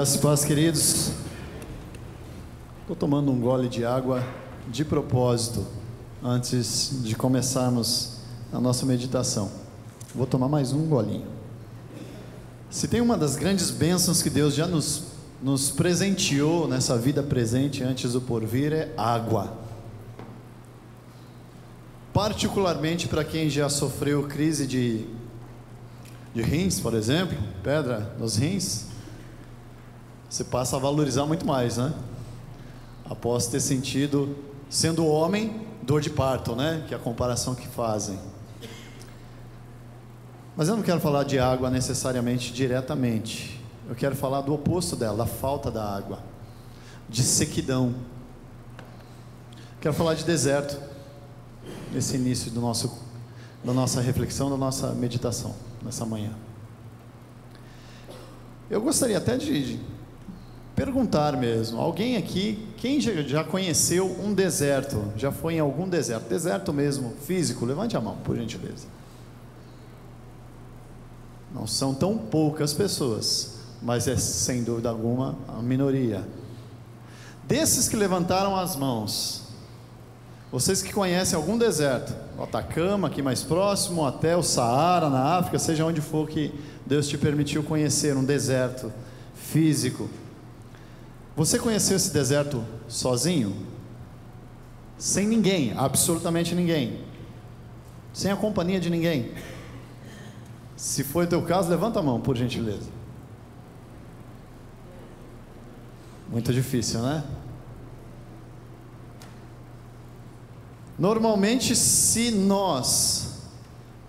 Graças e paz, queridos. Estou tomando um gole de água de propósito antes de começarmos a nossa meditação. Vou tomar mais um golinho. Se tem uma das grandes bênçãos que Deus já nos, nos presenteou nessa vida presente antes do porvir é água. Particularmente para quem já sofreu crise de, de rins, por exemplo, pedra nos rins, você passa a valorizar muito mais, né? Após ter sentido, sendo homem, dor de parto, né? Que é a comparação que fazem. Mas eu não quero falar de água necessariamente diretamente. Eu quero falar do oposto dela, da falta da água, de sequidão. Quero falar de deserto nesse início do nosso, da nossa reflexão, da nossa meditação nessa manhã. Eu gostaria até de perguntar mesmo. Alguém aqui, quem já conheceu um deserto? Já foi em algum deserto? Deserto mesmo, físico? Levante a mão, por gentileza. Não são tão poucas pessoas, mas é sem dúvida alguma a minoria. Desses que levantaram as mãos, vocês que conhecem algum deserto, o Atacama, aqui mais próximo, até o Saara, na África, seja onde for que Deus te permitiu conhecer um deserto físico, você conheceu esse deserto sozinho? Sem ninguém, absolutamente ninguém. Sem a companhia de ninguém. Se foi o teu caso, levanta a mão, por gentileza. Muito difícil, né? Normalmente, se nós,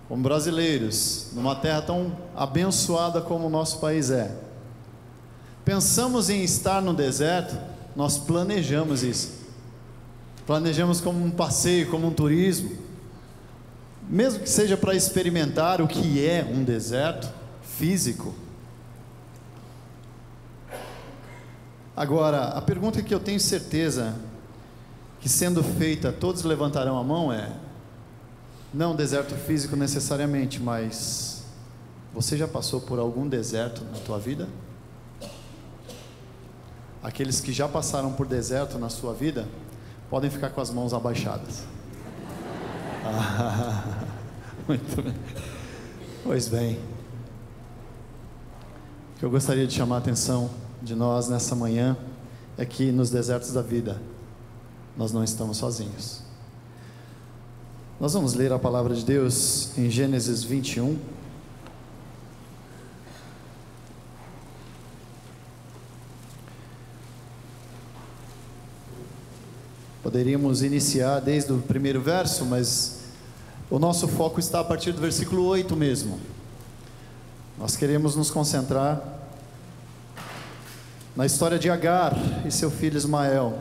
como brasileiros, numa terra tão abençoada como o nosso país é, pensamos em estar no deserto, nós planejamos isso. Planejamos como um passeio, como um turismo. Mesmo que seja para experimentar o que é um deserto físico. Agora, a pergunta que eu tenho certeza que sendo feita todos levantarão a mão é: não deserto físico necessariamente, mas você já passou por algum deserto na tua vida? Aqueles que já passaram por deserto na sua vida, podem ficar com as mãos abaixadas. Ah, muito bem. Pois bem. O que eu gostaria de chamar a atenção de nós nessa manhã é que nos desertos da vida, nós não estamos sozinhos. Nós vamos ler a palavra de Deus em Gênesis 21. Poderíamos iniciar desde o primeiro verso, mas o nosso foco está a partir do versículo 8 mesmo. Nós queremos nos concentrar na história de Agar e seu filho Ismael.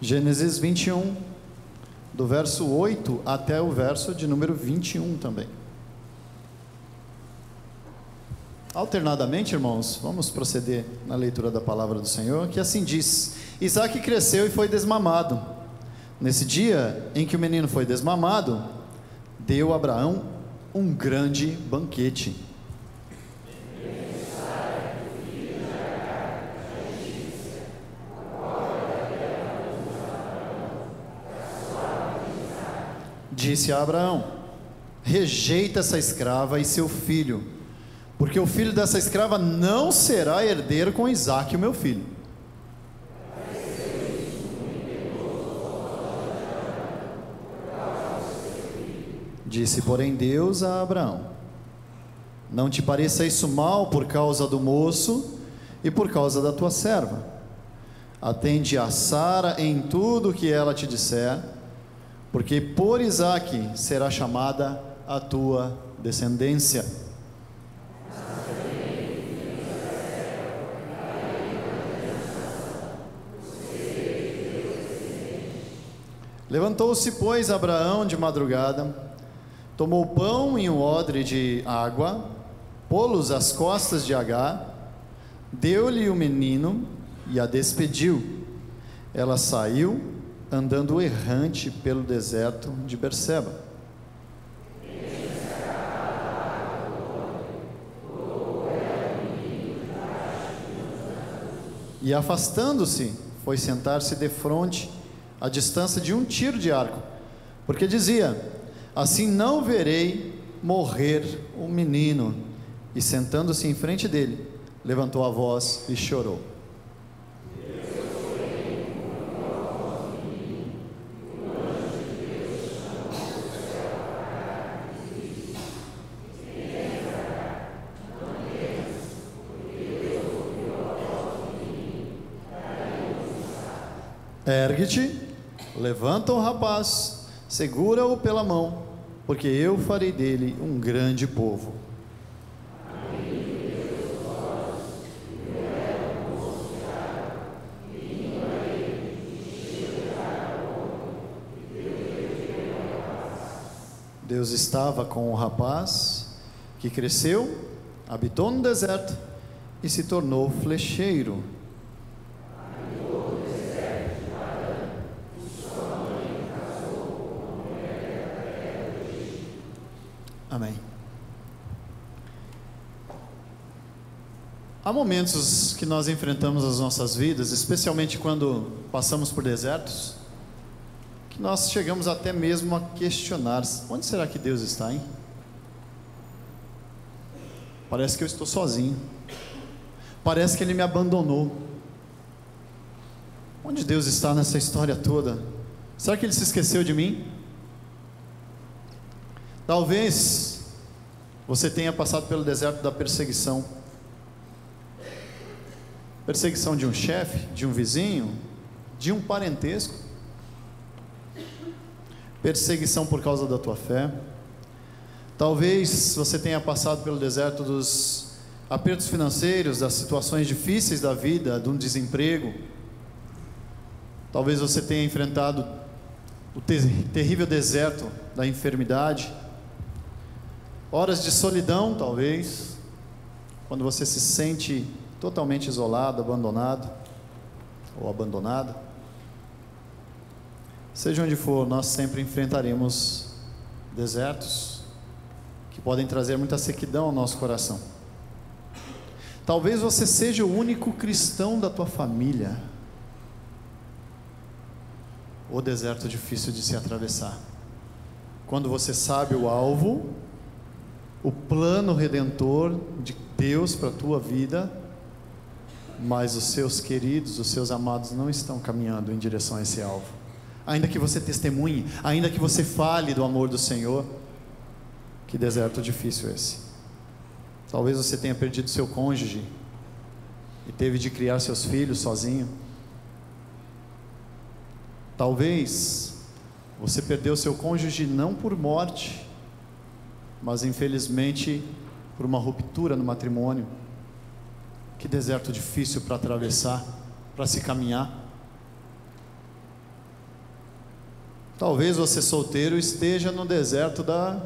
Gênesis 21, do verso 8 até o verso de número 21 também. Alternadamente, irmãos, vamos proceder na leitura da palavra do Senhor, que assim diz: Isaac cresceu e foi desmamado. Nesse dia em que o menino foi desmamado, deu Abraão um grande banquete. Disse a Abraão: Rejeita essa escrava e seu filho porque o filho dessa escrava não será herdeiro com Isaac, o meu filho. Disse, porém, Deus a Abraão: Não te pareça isso mal por causa do moço e por causa da tua serva. Atende a Sara em tudo o que ela te disser, porque por Isaque será chamada a tua descendência. Levantou-se, pois, Abraão de madrugada, tomou pão e um odre de água, pô-los às costas de Agar, deu-lhe o menino e a despediu. Ela saiu andando errante pelo deserto de Berseba. E afastando-se, foi sentar-se defronte à distância de um tiro de arco, porque dizia: Assim não verei morrer o menino. E sentando-se em frente dele, levantou a voz e chorou. Ergue-te, levanta o rapaz, segura-o pela mão, porque eu farei dele um grande povo. Deus estava com o rapaz que cresceu, habitou no deserto e se tornou flecheiro. Há momentos que nós enfrentamos as nossas vidas, especialmente quando passamos por desertos, que nós chegamos até mesmo a questionar: onde será que Deus está, hein? Parece que eu estou sozinho. Parece que Ele me abandonou. Onde Deus está nessa história toda? Será que Ele se esqueceu de mim? Talvez você tenha passado pelo deserto da perseguição perseguição de um chefe, de um vizinho, de um parentesco, perseguição por causa da tua fé. Talvez você tenha passado pelo deserto dos apertos financeiros, das situações difíceis da vida, de um desemprego. Talvez você tenha enfrentado o ter terrível deserto da enfermidade horas de solidão, talvez, quando você se sente totalmente isolado, abandonado ou abandonada. Seja onde for, nós sempre enfrentaremos desertos que podem trazer muita sequidão ao nosso coração. Talvez você seja o único cristão da tua família. O deserto difícil de se atravessar. Quando você sabe o alvo, o plano redentor de Deus para a tua vida, mas os seus queridos, os seus amados não estão caminhando em direção a esse alvo. Ainda que você testemunhe, ainda que você fale do amor do Senhor, que deserto difícil esse. Talvez você tenha perdido seu cônjuge e teve de criar seus filhos sozinho. Talvez você perdeu seu cônjuge não por morte, mas infelizmente por uma ruptura no matrimônio. Que deserto difícil para atravessar, para se caminhar. Talvez você solteiro esteja no deserto da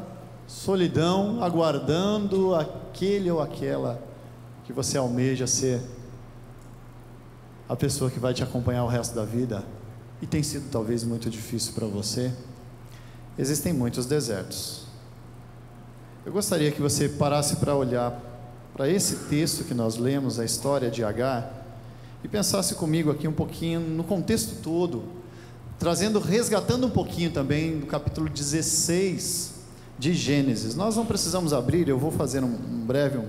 solidão, aguardando aquele ou aquela que você almeja ser a pessoa que vai te acompanhar o resto da vida e tem sido talvez muito difícil para você. Existem muitos desertos. Eu gostaria que você parasse para olhar para esse texto que nós lemos, a história de Agar, e pensasse comigo aqui um pouquinho no contexto todo, trazendo, resgatando um pouquinho também do capítulo 16 de Gênesis. Nós não precisamos abrir, eu vou fazer um, um breve, um,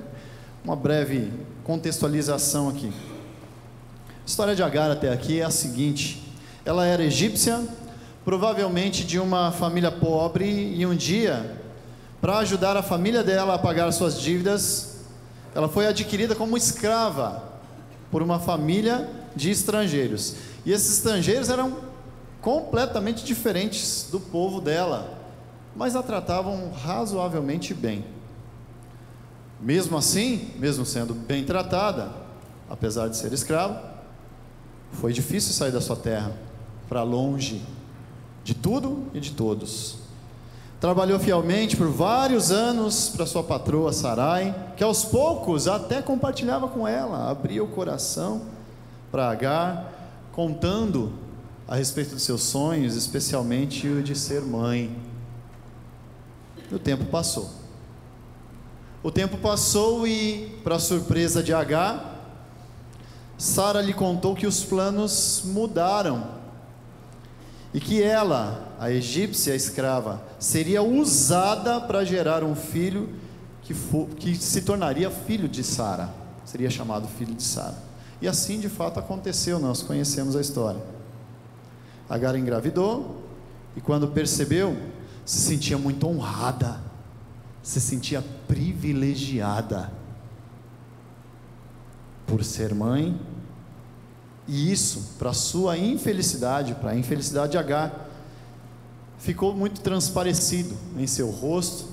uma breve contextualização aqui. A história de Agar até aqui é a seguinte: ela era egípcia, provavelmente de uma família pobre, e um dia para ajudar a família dela a pagar suas dívidas, ela foi adquirida como escrava por uma família de estrangeiros. E esses estrangeiros eram completamente diferentes do povo dela, mas a tratavam razoavelmente bem. Mesmo assim, mesmo sendo bem tratada, apesar de ser escrava, foi difícil sair da sua terra para longe de tudo e de todos. Trabalhou fielmente por vários anos para sua patroa Sarai, que aos poucos até compartilhava com ela, abria o coração para Agar, contando a respeito dos seus sonhos, especialmente o de ser mãe. E o tempo passou. O tempo passou e, para surpresa de Agar, Sara lhe contou que os planos mudaram e que ela, a egípcia escrava, seria usada para gerar um filho que, for, que se tornaria filho de Sara, seria chamado filho de Sara. E assim de fato aconteceu, nós conhecemos a história. Agar engravidou e quando percebeu, se sentia muito honrada, se sentia privilegiada por ser mãe, e isso, para sua infelicidade, para a infelicidade de Agar, ficou muito transparecido em seu rosto,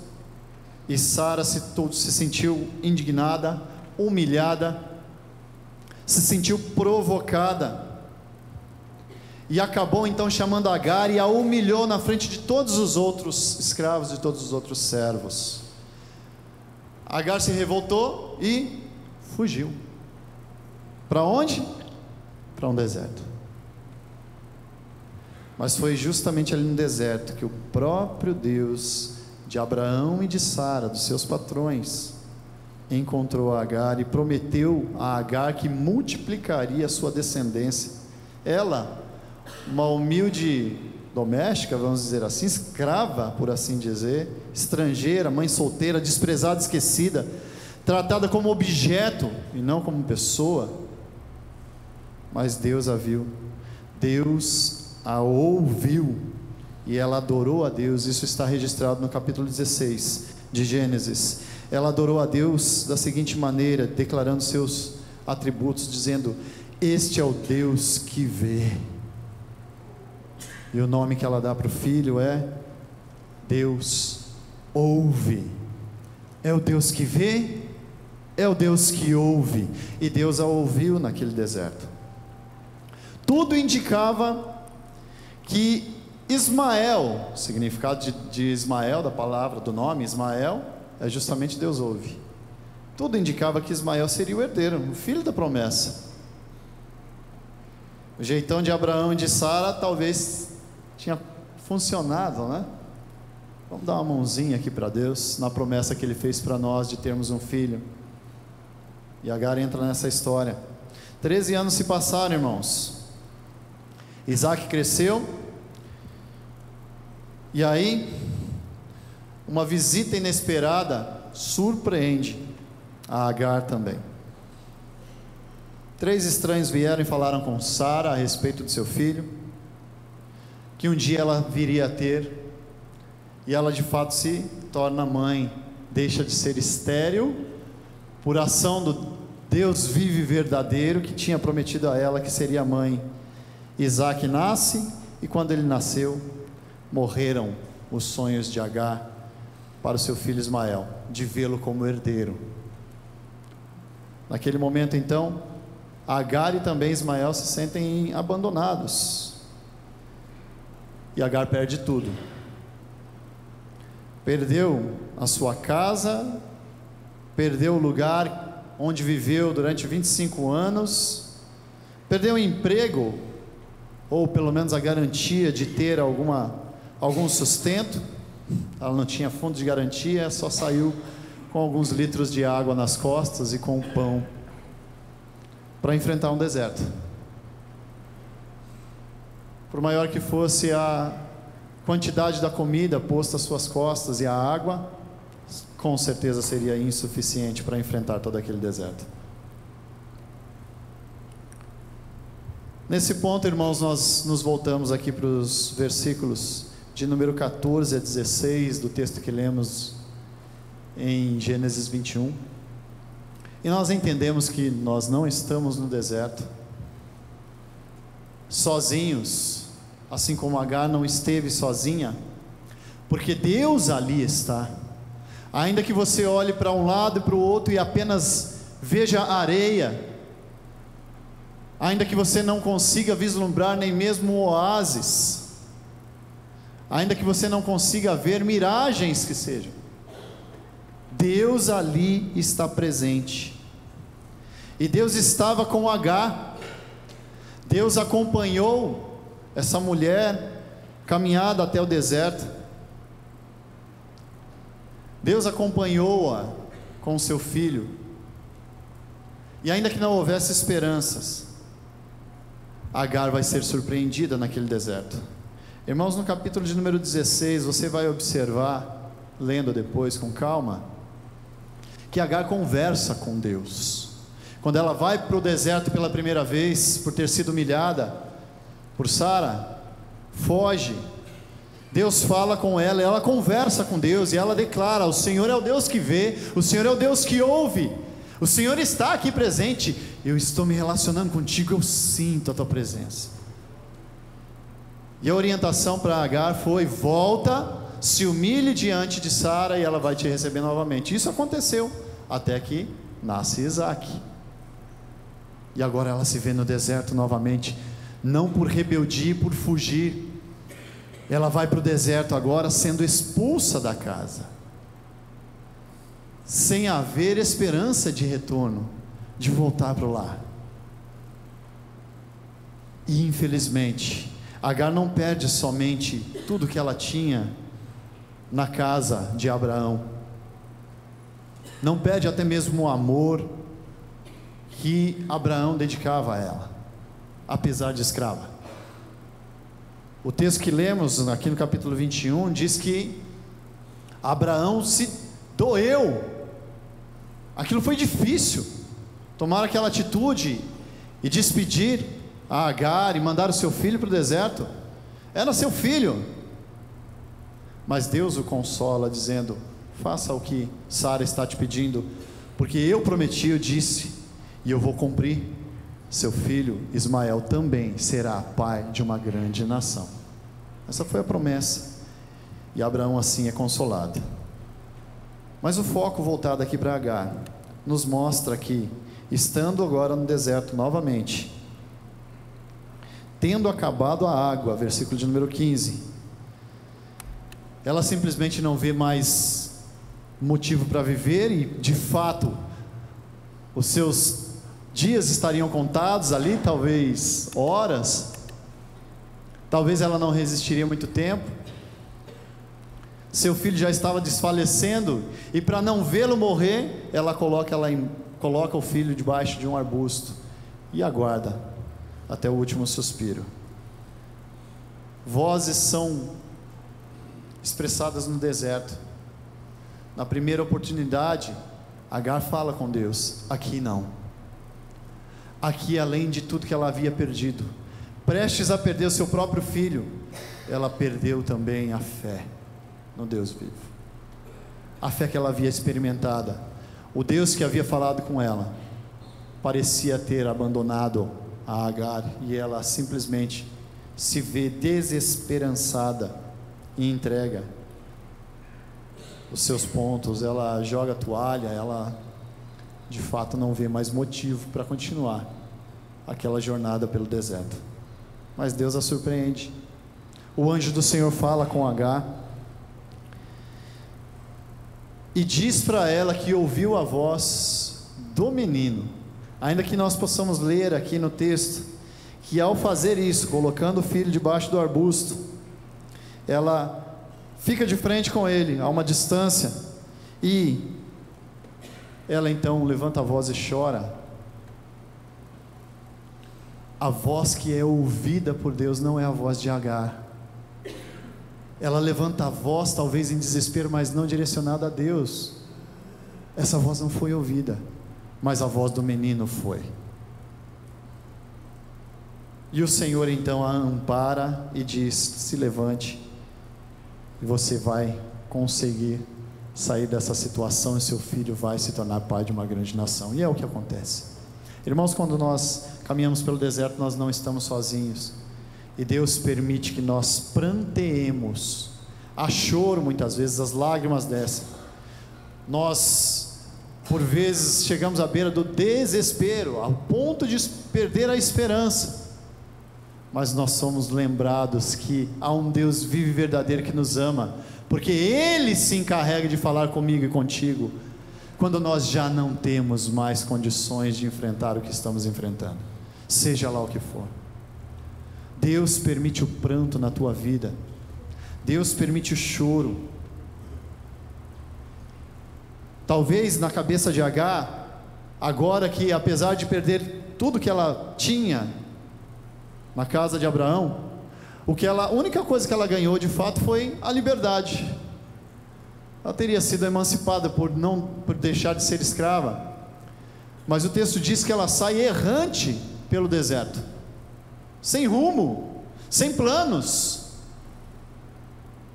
e Sara se, se sentiu indignada, humilhada, se sentiu provocada, e acabou então chamando Agar e a humilhou na frente de todos os outros escravos e todos os outros servos. Agar se revoltou e fugiu. Para onde? Para um deserto. Mas foi justamente ali no deserto que o próprio Deus de Abraão e de Sara, dos seus patrões, encontrou Agar e prometeu a Agar que multiplicaria a sua descendência. Ela, uma humilde doméstica, vamos dizer assim, escrava, por assim dizer, estrangeira, mãe solteira, desprezada, esquecida, tratada como objeto e não como pessoa, mas Deus a viu, Deus a ouviu e ela adorou a Deus. Isso está registrado no capítulo 16 de Gênesis. Ela adorou a Deus da seguinte maneira, declarando seus atributos, dizendo: Este é o Deus que vê. E o nome que ela dá para o filho é Deus ouve. É o Deus que vê, é o Deus que ouve. E Deus a ouviu naquele deserto. Tudo indicava que Ismael, o significado de, de Ismael, da palavra, do nome Ismael, é justamente Deus ouve. Tudo indicava que Ismael seria o herdeiro, o filho da promessa. O jeitão de Abraão e de Sara talvez tinha funcionado, né? Vamos dar uma mãozinha aqui para Deus, na promessa que Ele fez para nós de termos um filho. E Agar entra nessa história. Treze anos se passaram, irmãos. Isaac cresceu, e aí, uma visita inesperada surpreende a Agar também. Três estranhos vieram e falaram com Sara a respeito de seu filho, que um dia ela viria a ter, e ela de fato se torna mãe, deixa de ser estéril, por ação do Deus vivo verdadeiro que tinha prometido a ela que seria mãe Isaac nasce e quando ele nasceu, morreram os sonhos de Agar para o seu filho Ismael, de vê-lo como herdeiro. Naquele momento, então, Agar e também Ismael se sentem abandonados. E Agar perde tudo. Perdeu a sua casa, perdeu o lugar onde viveu durante 25 anos, perdeu o emprego ou pelo menos a garantia de ter alguma, algum sustento. Ela não tinha fundo de garantia, só saiu com alguns litros de água nas costas e com o pão para enfrentar um deserto. Por maior que fosse a quantidade da comida posta às suas costas e a água, com certeza seria insuficiente para enfrentar todo aquele deserto. Nesse ponto, irmãos, nós nos voltamos aqui para os versículos de número 14 a 16 do texto que lemos em Gênesis 21. E nós entendemos que nós não estamos no deserto, sozinhos, assim como Agar não esteve sozinha, porque Deus ali está. Ainda que você olhe para um lado e para o outro e apenas veja areia, ainda que você não consiga vislumbrar nem mesmo oásis, ainda que você não consiga ver miragens que sejam, Deus ali está presente. E Deus estava com H. Deus acompanhou essa mulher caminhada até o deserto. Deus acompanhou-a com seu filho. E ainda que não houvesse esperanças, Agar vai ser surpreendida naquele deserto. Irmãos, no capítulo de número 16, você vai observar, lendo depois com calma, que Agar conversa com Deus. Quando ela vai para o deserto pela primeira vez, por ter sido humilhada por Sara, foge. Deus fala com ela, ela conversa com Deus e ela declara: O Senhor é o Deus que vê, o Senhor é o Deus que ouve. O Senhor está aqui presente. Eu estou me relacionando contigo, eu sinto a tua presença. E a orientação para Agar foi: volta, se humilhe diante de Sara e ela vai te receber novamente. Isso aconteceu até que nasce Isaac. E agora ela se vê no deserto novamente, não por rebeldia por fugir. Ela vai para o deserto agora sendo expulsa da casa sem haver esperança de retorno, de voltar para lar. E infelizmente, Agar não perde somente tudo que ela tinha na casa de Abraão, não perde até mesmo o amor que Abraão dedicava a ela, apesar de escrava. O texto que lemos aqui no capítulo 21 diz que Abraão se doeu Aquilo foi difícil. Tomar aquela atitude e despedir a Agar e mandar o seu filho para o deserto. Era seu filho. Mas Deus o consola, dizendo: Faça o que Sara está te pedindo, porque eu prometi, eu disse, e eu vou cumprir. Seu filho Ismael também será pai de uma grande nação. Essa foi a promessa. E Abraão assim é consolado. Mas o foco voltado aqui para Agar nos mostra que, estando agora no deserto novamente, tendo acabado a água, versículo de número 15, ela simplesmente não vê mais motivo para viver e, de fato, os seus dias estariam contados ali, talvez horas, talvez ela não resistiria muito tempo seu filho já estava desfalecendo, e para não vê-lo morrer, ela coloca, ela em, coloca o filho debaixo de um arbusto e aguarda até o último suspiro. Vozes são expressadas no deserto. Na primeira oportunidade, Agar fala com Deus: aqui não. Aqui, além de tudo que ela havia perdido, prestes a perder o seu próprio filho, ela perdeu também a fé no Deus vivo. A fé que ela havia experimentada, o Deus que havia falado com ela, parecia ter abandonado a Agar e ela simplesmente se vê desesperançada e entrega os seus pontos, ela joga a toalha, ela de fato não vê mais motivo para continuar aquela jornada pelo deserto. Mas Deus a surpreende. O anjo do Senhor fala com Agar e diz para ela que ouviu a voz do menino, ainda que nós possamos ler aqui no texto, que ao fazer isso, colocando o filho debaixo do arbusto, ela fica de frente com ele, a uma distância, e ela então levanta a voz e chora. A voz que é ouvida por Deus não é a voz de Agar, ela levanta a voz, talvez em desespero, mas não direcionada a Deus. Essa voz não foi ouvida, mas a voz do menino foi. E o Senhor então a ampara e diz: se levante, e você vai conseguir sair dessa situação, e seu filho vai se tornar pai de uma grande nação. E é o que acontece. Irmãos, quando nós caminhamos pelo deserto, nós não estamos sozinhos. E Deus permite que nós pranteemos. A choro, muitas vezes, as lágrimas descem. Nós, por vezes, chegamos à beira do desespero, ao ponto de perder a esperança. Mas nós somos lembrados que há um Deus vivo e verdadeiro que nos ama, porque Ele se encarrega de falar comigo e contigo, quando nós já não temos mais condições de enfrentar o que estamos enfrentando, seja lá o que for. Deus permite o pranto na tua vida. Deus permite o choro. Talvez na cabeça de H agora que apesar de perder tudo que ela tinha na casa de Abraão, o que ela, a única coisa que ela ganhou de fato foi a liberdade. Ela teria sido emancipada por não por deixar de ser escrava. Mas o texto diz que ela sai errante pelo deserto, sem rumo, sem planos,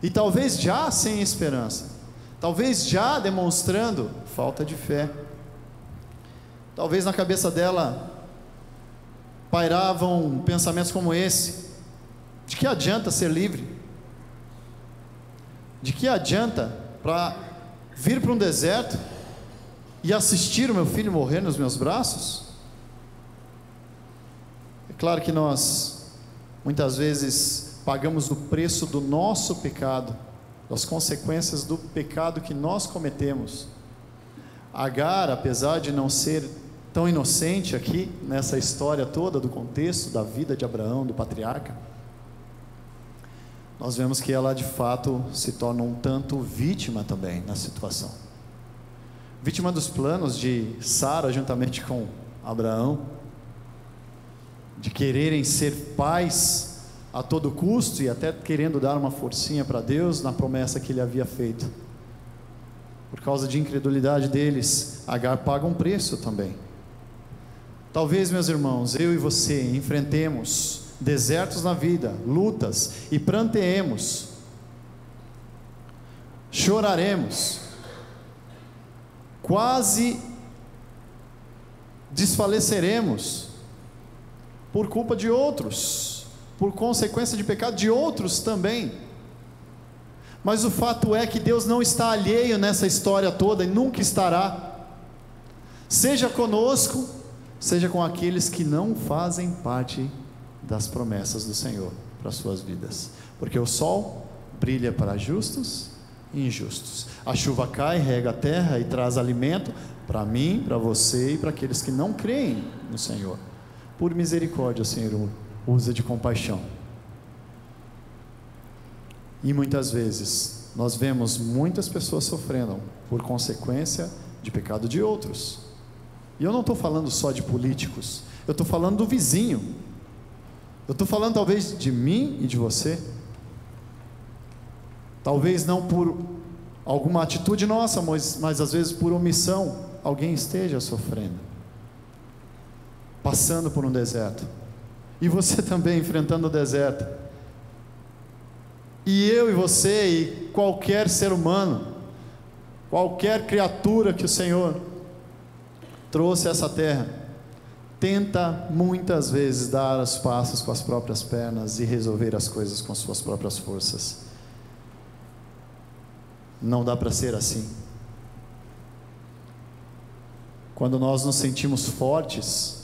e talvez já sem esperança, talvez já demonstrando falta de fé. Talvez na cabeça dela pairavam pensamentos como esse: de que adianta ser livre? De que adianta para vir para um deserto e assistir o meu filho morrer nos meus braços? Claro que nós, muitas vezes, pagamos o preço do nosso pecado, das consequências do pecado que nós cometemos. Agar, apesar de não ser tão inocente aqui, nessa história toda do contexto da vida de Abraão, do patriarca, nós vemos que ela de fato se torna um tanto vítima também na situação. Vítima dos planos de Sara juntamente com Abraão, de quererem ser pais a todo custo e até querendo dar uma forcinha para Deus na promessa que ele havia feito. Por causa de incredulidade deles, Agar paga um preço também. Talvez, meus irmãos, eu e você enfrentemos desertos na vida, lutas e pranteemos, choraremos, quase desfaleceremos por culpa de outros, por consequência de pecado de outros também. Mas o fato é que Deus não está alheio nessa história toda e nunca estará. Seja conosco, seja com aqueles que não fazem parte das promessas do Senhor para as suas vidas. Porque o sol brilha para justos e injustos. A chuva cai, rega a terra e traz alimento para mim, para você e para aqueles que não creem no Senhor. Por misericórdia, Senhor, usa de compaixão. E muitas vezes nós vemos muitas pessoas sofrendo por consequência de pecado de outros. E eu não estou falando só de políticos, eu estou falando do vizinho, eu estou falando talvez de mim e de você. Talvez não por alguma atitude nossa, mas, mas às vezes por omissão, alguém esteja sofrendo, passando por um deserto. E você também enfrentando o deserto. E eu e você e qualquer ser humano, qualquer criatura que o Senhor trouxe a essa terra, tenta muitas vezes dar os passos com as próprias pernas e resolver as coisas com suas próprias forças. Não dá para ser assim. Quando nós nos sentimos fortes,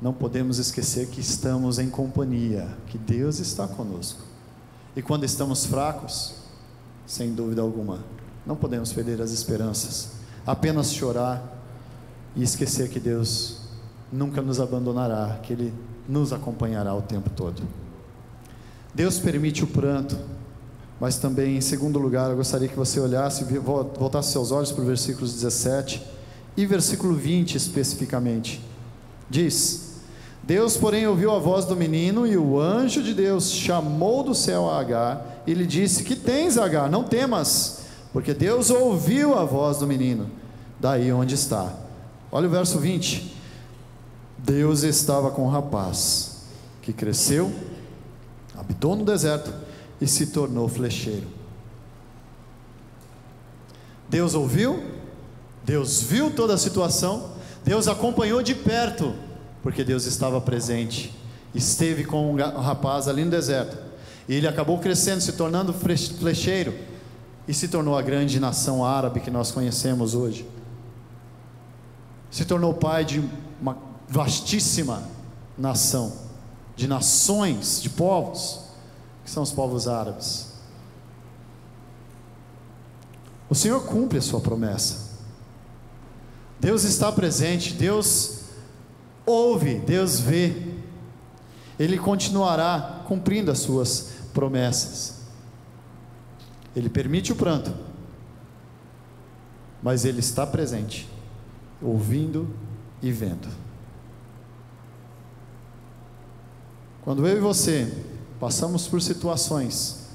não podemos esquecer que estamos em companhia, que Deus está conosco. E quando estamos fracos, sem dúvida alguma, não podemos perder as esperanças, apenas chorar e esquecer que Deus nunca nos abandonará, que Ele nos acompanhará o tempo todo. Deus permite o pranto, mas também, em segundo lugar, eu gostaria que você olhasse, voltasse seus olhos para o versículo 17 e versículo 20 especificamente. Diz: Deus, porém, ouviu a voz do menino e o anjo de Deus chamou do céu a Agar e lhe disse: Que tens, Agar? Não temas, porque Deus ouviu a voz do menino, daí onde está. Olha o verso 20. Deus estava com o rapaz que cresceu, habitou no deserto e se tornou flecheiro. Deus ouviu, Deus viu toda a situação, Deus acompanhou de perto, porque Deus estava presente, esteve com o rapaz ali no deserto, e ele acabou crescendo, se tornando flecheiro, e se tornou a grande nação árabe que nós conhecemos hoje. Se tornou pai de uma vastíssima nação, de nações, de povos, que são os povos árabes. O Senhor cumpre a sua promessa. Deus está presente, Deus ouve, Deus vê. Ele continuará cumprindo as suas promessas. Ele permite o pranto, mas ele está presente, ouvindo e vendo. Quando eu e você passamos por situações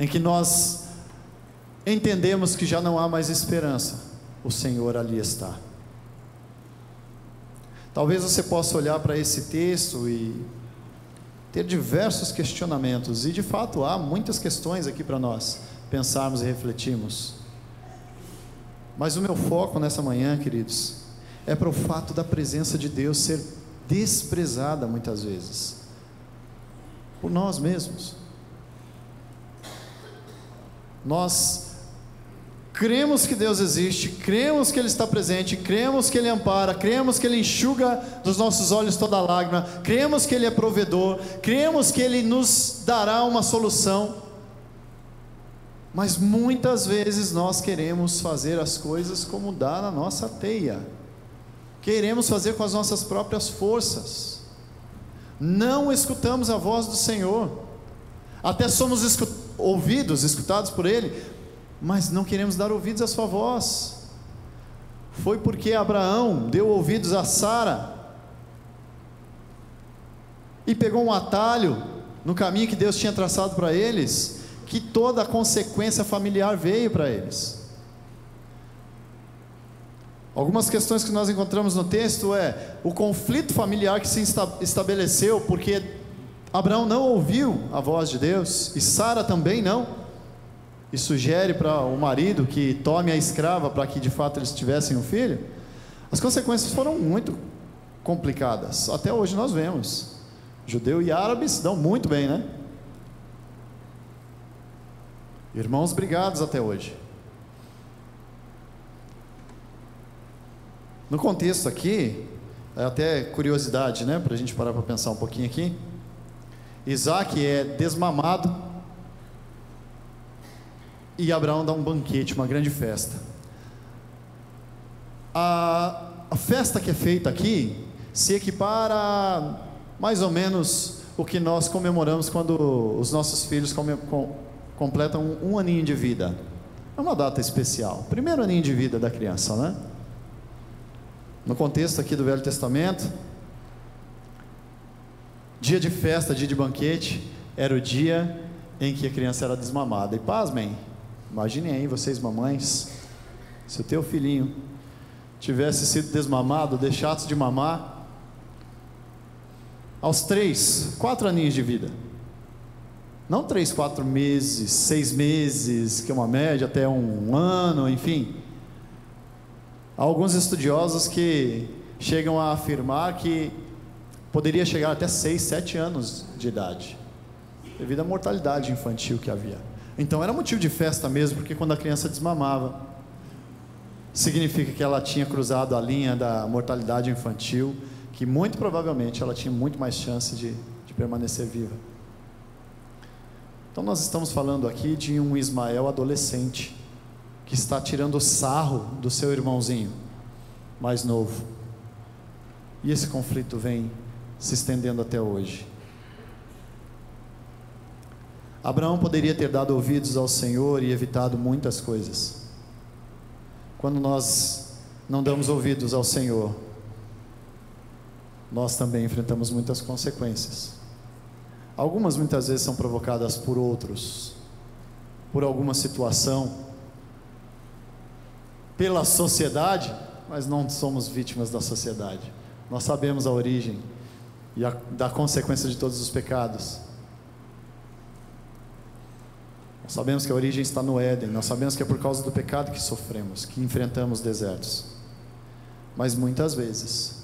em que nós entendemos que já não há mais esperança, o Senhor ali está. Talvez você possa olhar para esse texto e ter diversos questionamentos, e de fato há muitas questões aqui para nós pensarmos e refletirmos. Mas o meu foco nessa manhã, queridos, é para o fato da presença de Deus ser desprezada muitas vezes por nós mesmos. Nós cremos que Deus existe, cremos que Ele está presente, cremos que Ele ampara, cremos que Ele enxuga dos nossos olhos toda lágrima, cremos que Ele é provedor, cremos que Ele nos dará uma solução. Mas muitas vezes nós queremos fazer as coisas como dá na nossa teia, queremos fazer com as nossas próprias forças, não escutamos a voz do Senhor, até somos ouvidos, escutados por Ele, mas não queremos dar ouvidos à sua voz. Foi porque Abraão deu ouvidos a Sara e pegou um atalho no caminho que Deus tinha traçado para eles, que toda a consequência familiar veio para eles. Algumas questões que nós encontramos no texto é o conflito familiar que se estabeleceu porque Abraão não ouviu a voz de Deus e Sara também não e sugere para o marido que tome a escrava para que de fato eles tivessem um filho, as consequências foram muito complicadas. Até hoje nós vemos. Judeu e árabe se dão muito bem, né? Irmãos brigados até hoje. No contexto aqui, é até curiosidade, né? Para a gente parar para pensar um pouquinho aqui. Isaac é desmamado e Abraão dá um banquete, uma grande festa. A, a festa que é feita aqui se equipara a mais ou menos o que nós comemoramos quando os nossos filhos come, com, completam um, um aninho de vida. É uma data especial, primeiro aninho de vida da criança, né? No contexto aqui do Velho Testamento, dia de festa, dia de banquete, era o dia em que a criança era desmamada. E pasmem, Imaginem aí vocês, mamães, se o teu filhinho tivesse sido desmamado, deixasse de mamar, aos três, quatro aninhos de vida. Não três, quatro meses, seis meses, que é uma média, até um ano, enfim. Há alguns estudiosos que chegam a afirmar que poderia chegar até seis, sete anos de idade, devido à mortalidade infantil que havia. Então era motivo de festa mesmo, porque quando a criança desmamava, significa que ela tinha cruzado a linha da mortalidade infantil, que muito provavelmente ela tinha muito mais chance de, de permanecer viva. Então nós estamos falando aqui de um Ismael adolescente, que está tirando sarro do seu irmãozinho mais novo. E esse conflito vem se estendendo até hoje. Abraão poderia ter dado ouvidos ao Senhor e evitado muitas coisas. Quando nós não damos ouvidos ao Senhor, nós também enfrentamos muitas consequências. Algumas muitas vezes são provocadas por outros, por alguma situação, pela sociedade, mas não somos vítimas da sociedade. Nós sabemos a origem e a, da consequência de todos os pecados. Nós sabemos que a origem está no Éden, nós sabemos que é por causa do pecado que sofremos, que enfrentamos desertos. Mas muitas vezes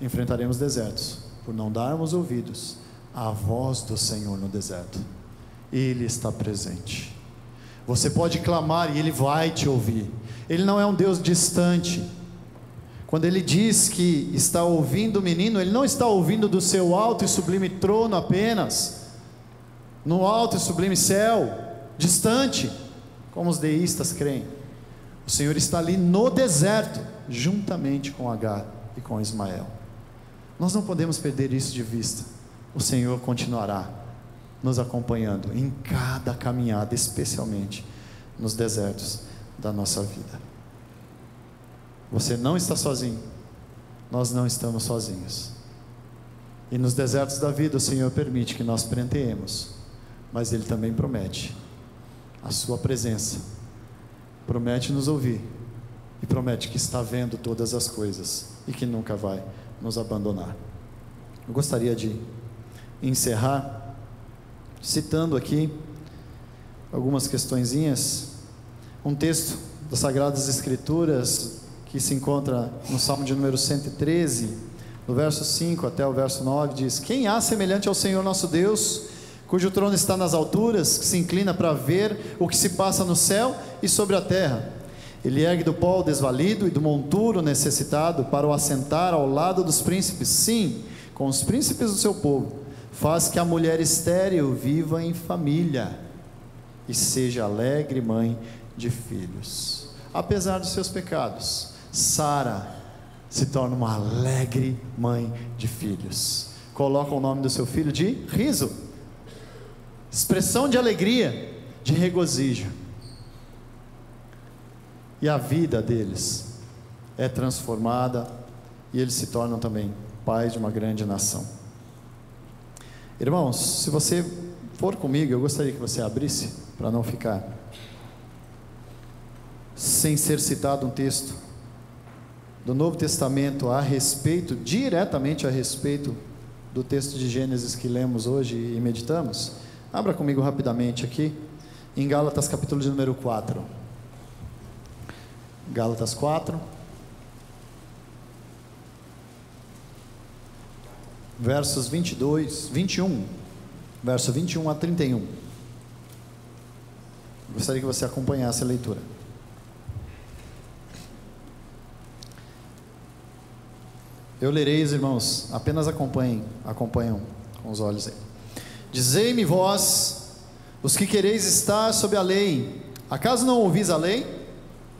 enfrentaremos desertos por não darmos ouvidos à voz do Senhor no deserto. Ele está presente. Você pode clamar e ele vai te ouvir. Ele não é um Deus distante. Quando ele diz que está ouvindo o menino, ele não está ouvindo do seu alto e sublime trono apenas, no alto e sublime céu distante, como os deístas creem. O Senhor está ali no deserto, juntamente com Agar e com Ismael. Nós não podemos perder isso de vista. O Senhor continuará nos acompanhando em cada caminhada, especialmente nos desertos da nossa vida. Você não está sozinho, nós não estamos sozinhos. E nos desertos da vida, o Senhor permite que nós prenteemos, mas Ele também promete a Sua presença, promete nos ouvir e promete que está vendo todas as coisas e que nunca vai nos abandonar. Eu gostaria de encerrar citando aqui algumas questõezinhas, um texto das Sagradas Escrituras que se encontra no Salmo de número 113, no verso 5 até o verso 9, diz: Quem há semelhante ao Senhor nosso Deus, cujo trono está nas alturas, que se inclina para ver o que se passa no céu e sobre a terra? Ele ergue do pó o desvalido e do monturo necessitado para o assentar ao lado dos príncipes, sim, com os príncipes do seu povo. Faz que a mulher estéril viva em família e seja alegre mãe de filhos. Apesar dos seus pecados, Sara se torna uma alegre mãe de filhos. Coloca o nome do seu filho de riso, expressão de alegria, de regozijo. E a vida deles é transformada e eles se tornam também pais de uma grande nação. Irmãos, se você for comigo, eu gostaria que você abrisse para não ficar sem ser citado um texto do Novo Testamento a respeito, diretamente a respeito do texto de Gênesis que lemos hoje e meditamos. Abra comigo rapidamente aqui, em Gálatas capítulo de número 4. Gálatas 4. Versos 22, 21, verso 21 a 31. Gostaria que você acompanhasse a leitura. Eu lerei, irmãos, apenas acompanhem, acompanham com os olhos aí. Dizei-me vós, os que quereis estar sob a lei, acaso não ouvis a lei?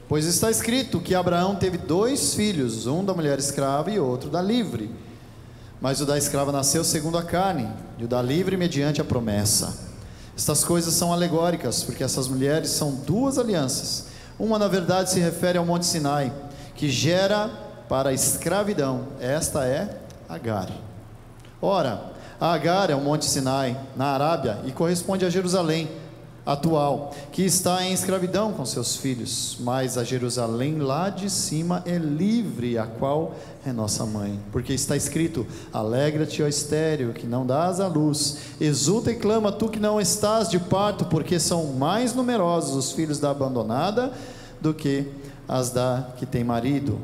Pois está escrito que Abraão teve dois filhos, um da mulher escrava e outro da livre. Mas o da escrava nasceu segundo a carne, e o da livre mediante a promessa. Estas coisas são alegóricas, porque essas mulheres são duas alianças. Uma, na verdade, se refere ao Monte Sinai, que gera para a escravidão. Esta é Agar. Ora, Agar é o Monte Sinai, na Arábia, e corresponde a Jerusalém atual, que está em escravidão com seus filhos, mas a Jerusalém lá de cima é livre, a qual é nossa mãe, porque está escrito: Alegra-te, ó estéreo, que não dás a luz, exulta e clama, tu que não estás de parto, porque são mais numerosos os filhos da abandonada do que as da que tem marido.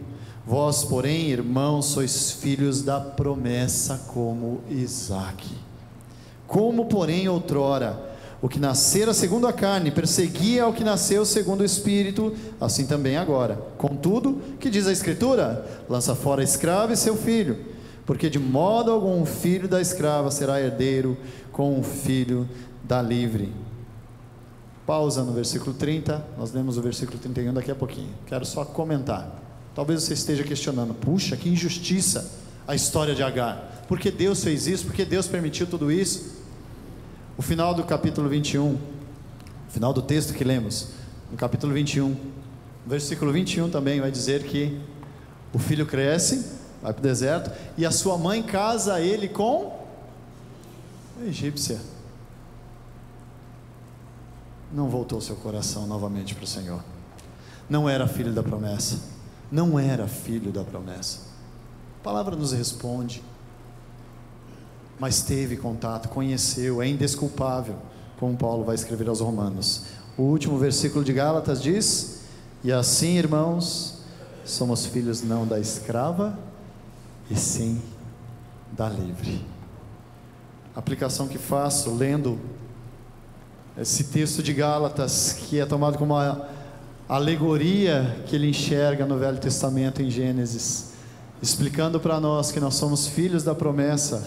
Vós, porém, irmãos, sois filhos da promessa como Isaque. Como, porém, outrora, o que nascera segundo a carne perseguia o que nasceu segundo o Espírito, assim também agora. Contudo, que diz a Escritura? Lança fora a escrava e seu filho, porque de modo algum o filho da escrava será herdeiro com o filho da livre. Pausa no versículo 30, nós lemos o versículo 31 daqui a pouquinho. Quero só comentar. Talvez você esteja questionando: puxa, que injustiça a história de Agar. Por que Deus fez isso? Por que Deus permitiu tudo isso? O final do capítulo 21, final do texto que lemos, no capítulo 21, versículo 21 também vai dizer que o filho cresce, vai para o deserto, e a sua mãe casa ele com a egípcia. Não voltou seu coração novamente para o Senhor. Não era filho da promessa não era filho da promessa. A palavra nos responde, mas teve contato, conheceu, é indesculpável, como Paulo vai escrever aos Romanos. O último versículo de Gálatas diz: E assim, irmãos, somos filhos não da escrava, e sim da livre. A aplicação que faço lendo esse texto de Gálatas, que é tomado como uma alegoria que ele enxerga no Velho Testamento em Gênesis, explicando para nós que nós somos filhos da promessa,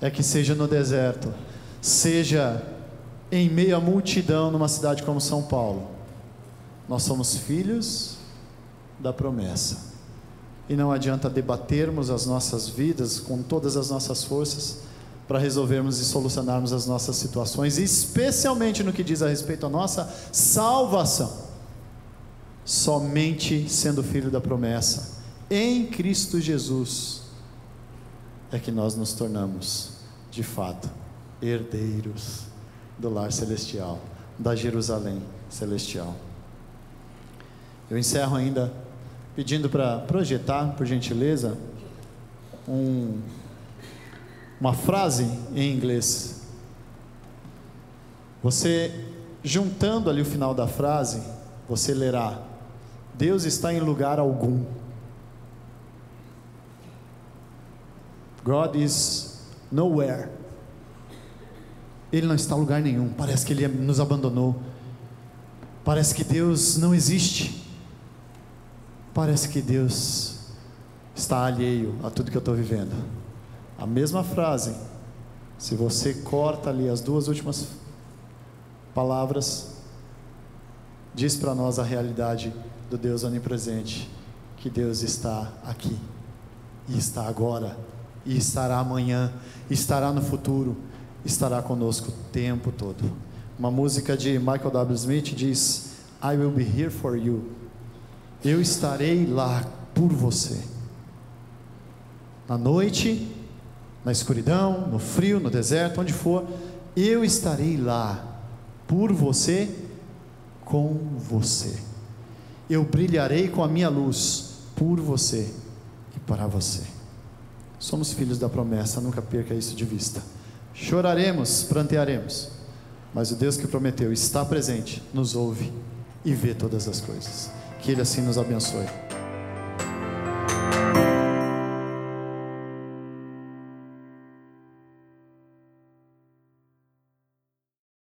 é que seja no deserto, seja em meio à multidão numa cidade como São Paulo, nós somos filhos da promessa. E não adianta debatermos as nossas vidas com todas as nossas forças para resolvermos e solucionarmos as nossas situações, especialmente no que diz a respeito à nossa salvação somente sendo filho da promessa, em Cristo Jesus, é que nós nos tornamos, de fato, herdeiros do lar celestial, da Jerusalém celestial. Eu encerro ainda pedindo para projetar, por gentileza, um, uma frase em inglês. Você, juntando ali o final da frase, você lerá: Deus está em lugar algum. God is nowhere. Ele não está em lugar nenhum. Parece que ele nos abandonou. Parece que Deus não existe. Parece que Deus está alheio a tudo que eu estou vivendo. A mesma frase, se você corta ali as duas últimas palavras, diz para nós a realidade do Deus onipresente, que Deus está aqui, e está agora, e estará amanhã, estará no futuro, estará conosco o tempo todo. Uma música de Michael W. Smith diz: I will be here for you. Eu estarei lá por você. Na noite, na escuridão, no frio, no deserto, onde for, eu estarei lá por você, com você. Eu brilharei com a minha luz por você e para você. Somos filhos da promessa, nunca perca isso de vista. Choraremos, prantearemos, mas o Deus que prometeu está presente, nos ouve e vê todas as coisas. Que Ele assim nos abençoe.